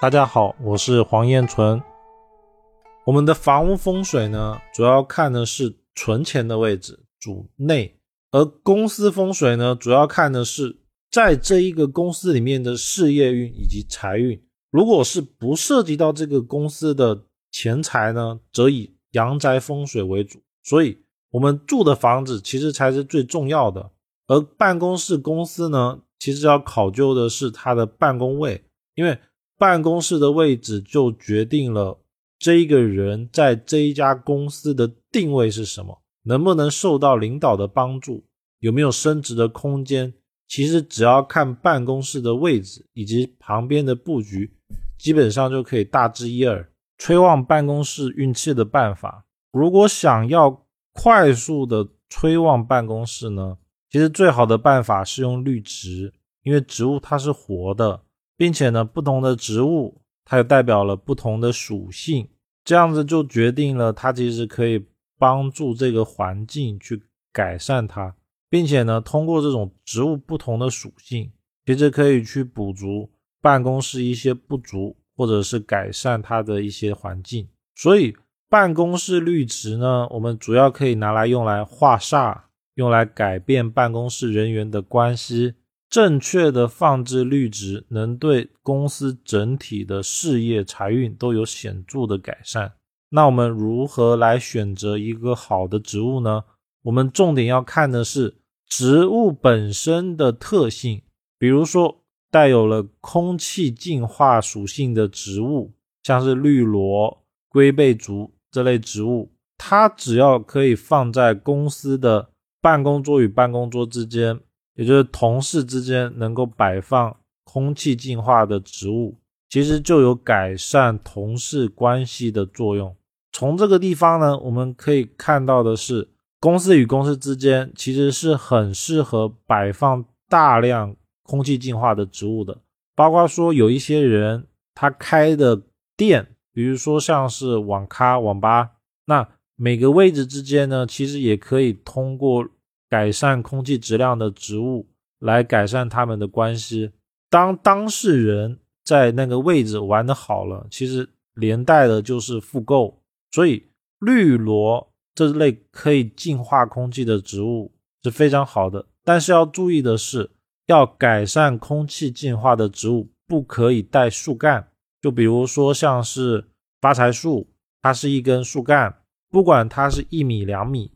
大家好，我是黄彦纯。我们的房屋风水呢，主要看的是存钱的位置，主内；而公司风水呢，主要看的是在这一个公司里面的事业运以及财运。如果是不涉及到这个公司的钱财呢，则以阳宅风水为主。所以，我们住的房子其实才是最重要的。而办公室公司呢，其实要考究的是它的办公位，因为办公室的位置就决定了这一个人在这一家公司的定位是什么，能不能受到领导的帮助，有没有升职的空间。其实只要看办公室的位置以及旁边的布局，基本上就可以大致一二。催旺办公室运气的办法，如果想要快速的催旺办公室呢？其实最好的办法是用绿植，因为植物它是活的，并且呢，不同的植物它也代表了不同的属性，这样子就决定了它其实可以帮助这个环境去改善它，并且呢，通过这种植物不同的属性，其实可以去补足办公室一些不足，或者是改善它的一些环境。所以办公室绿植呢，我们主要可以拿来用来化煞。用来改变办公室人员的关系，正确的放置绿植，能对公司整体的事业财运都有显著的改善。那我们如何来选择一个好的植物呢？我们重点要看的是植物本身的特性，比如说带有了空气净化属性的植物，像是绿萝、龟背竹这类植物，它只要可以放在公司的。办公桌与办公桌之间，也就是同事之间，能够摆放空气净化的植物，其实就有改善同事关系的作用。从这个地方呢，我们可以看到的是，公司与公司之间其实是很适合摆放大量空气净化的植物的。包括说有一些人他开的店，比如说像是网咖、网吧，那。每个位置之间呢，其实也可以通过改善空气质量的植物来改善他们的关系。当当事人在那个位置玩的好了，其实连带的就是复购。所以绿萝这类可以净化空气的植物是非常好的。但是要注意的是，要改善空气净化的植物不可以带树干。就比如说像是发财树，它是一根树干。不管它是一米两米，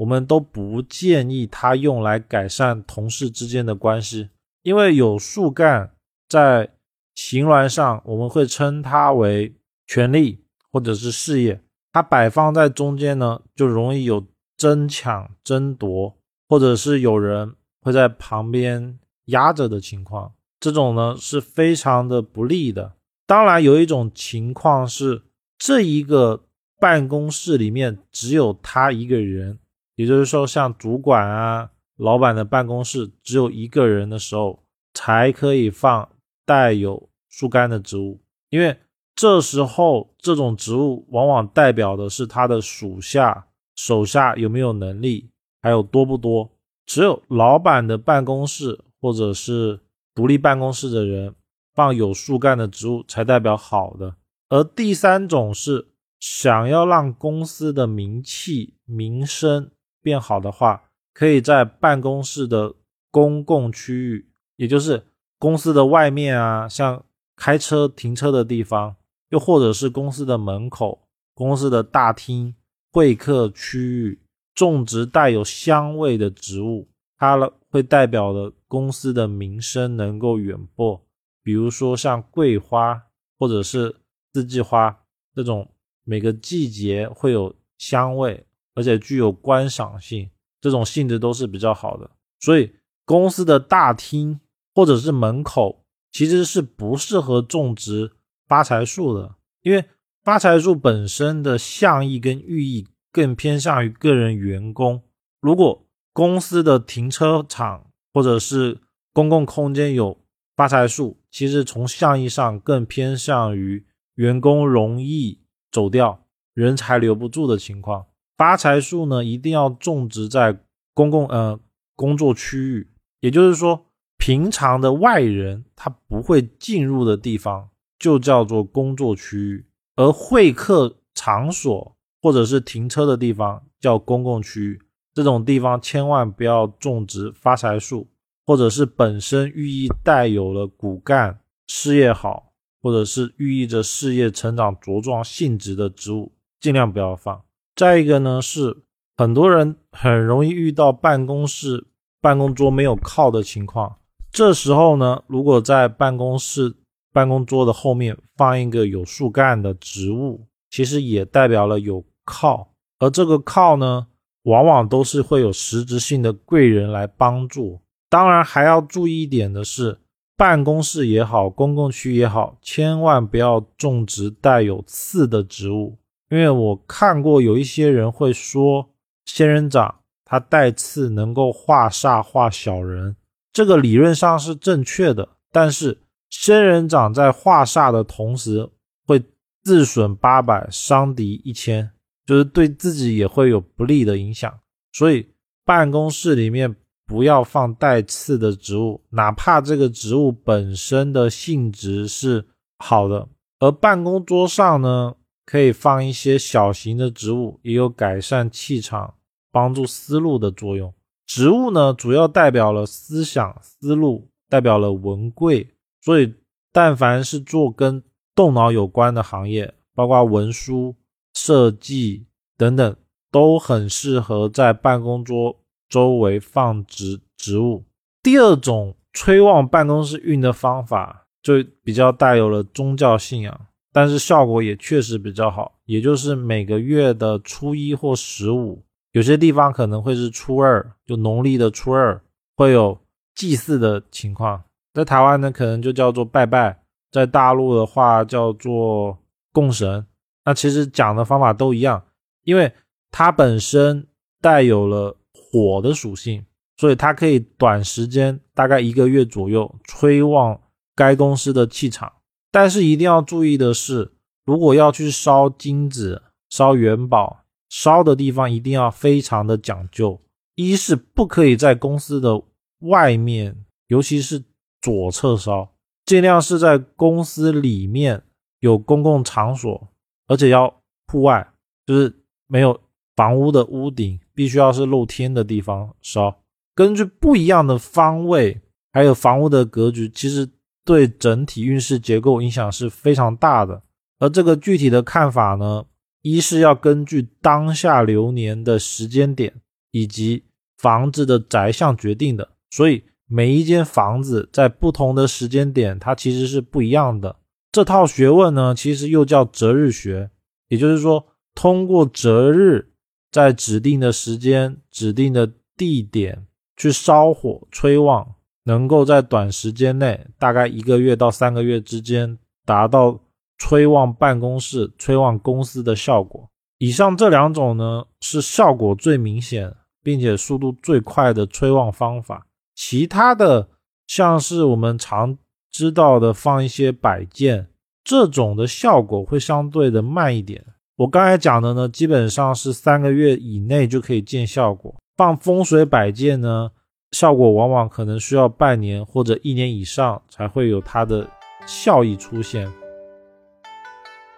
我们都不建议它用来改善同事之间的关系，因为有树干在形峦上，我们会称它为权力或者是事业。它摆放在中间呢，就容易有争抢、争夺，或者是有人会在旁边压着的情况。这种呢是非常的不利的。当然，有一种情况是这一个。办公室里面只有他一个人，也就是说，像主管啊、老板的办公室只有一个人的时候，才可以放带有树干的植物，因为这时候这种植物往往代表的是他的属下手下有没有能力，还有多不多。只有老板的办公室或者是独立办公室的人放有树干的植物，才代表好的。而第三种是。想要让公司的名气、名声变好的话，可以在办公室的公共区域，也就是公司的外面啊，像开车停车的地方，又或者是公司的门口、公司的大厅、会客区域，种植带有香味的植物，它会代表了公司的名声能够远播。比如说像桂花或者是四季花这种。每个季节会有香味，而且具有观赏性，这种性质都是比较好的。所以公司的大厅或者是门口其实是不适合种植发财树的，因为发财树本身的象意跟寓意更偏向于个人员工。如果公司的停车场或者是公共空间有发财树，其实从象意上更偏向于员工容易。走掉，人才留不住的情况。发财树呢，一定要种植在公共呃工作区域，也就是说，平常的外人他不会进入的地方。就叫做工作区域，而会客场所或者是停车的地方叫公共区域。这种地方千万不要种植发财树，或者是本身寓意带有了骨干、事业好，或者是寓意着事业成长茁壮性质的植物，尽量不要放。再一个呢，是很多人很容易遇到办公室办公桌没有靠的情况，这时候呢，如果在办公室办公桌的后面放一个有树干的植物，其实也代表了有靠，而这个靠呢。往往都是会有实质性的贵人来帮助。当然，还要注意一点的是，办公室也好，公共区也好，千万不要种植带有刺的植物。因为我看过有一些人会说，仙人掌它带刺能够化煞化小人，这个理论上是正确的。但是仙人掌在化煞的同时，会自损八百，伤敌一千。就是对自己也会有不利的影响，所以办公室里面不要放带刺的植物，哪怕这个植物本身的性质是好的。而办公桌上呢，可以放一些小型的植物，也有改善气场、帮助思路的作用。植物呢，主要代表了思想、思路，代表了文贵，所以但凡是做跟动脑有关的行业，包括文书。设计等等都很适合在办公桌周围放植植物。第二种催旺办公室运的方法，就比较带有了宗教信仰，但是效果也确实比较好。也就是每个月的初一或十五，有些地方可能会是初二，就农历的初二会有祭祀的情况。在台湾呢，可能就叫做拜拜；在大陆的话，叫做供神。那其实讲的方法都一样，因为它本身带有了火的属性，所以它可以短时间，大概一个月左右，催旺该公司的气场。但是一定要注意的是，如果要去烧金子、烧元宝，烧的地方一定要非常的讲究。一是不可以在公司的外面，尤其是左侧烧，尽量是在公司里面有公共场所。而且要户外，就是没有房屋的屋顶，必须要是露天的地方烧。根据不一样的方位，还有房屋的格局，其实对整体运势结构影响是非常大的。而这个具体的看法呢，一是要根据当下流年的时间点以及房子的宅相决定的，所以每一间房子在不同的时间点，它其实是不一样的。这套学问呢，其实又叫择日学，也就是说，通过择日，在指定的时间、指定的地点去烧火催旺，能够在短时间内，大概一个月到三个月之间，达到催旺办公室、催旺公司的效果。以上这两种呢，是效果最明显，并且速度最快的催旺方法。其他的，像是我们常。知道的放一些摆件，这种的效果会相对的慢一点。我刚才讲的呢，基本上是三个月以内就可以见效果。放风水摆件呢，效果往往可能需要半年或者一年以上才会有它的效益出现。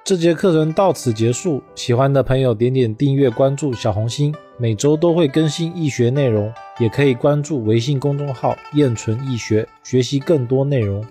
这节课程到此结束，喜欢的朋友点点订阅关注小红心，每周都会更新易学内容，也可以关注微信公众号“燕纯易学”，学习更多内容。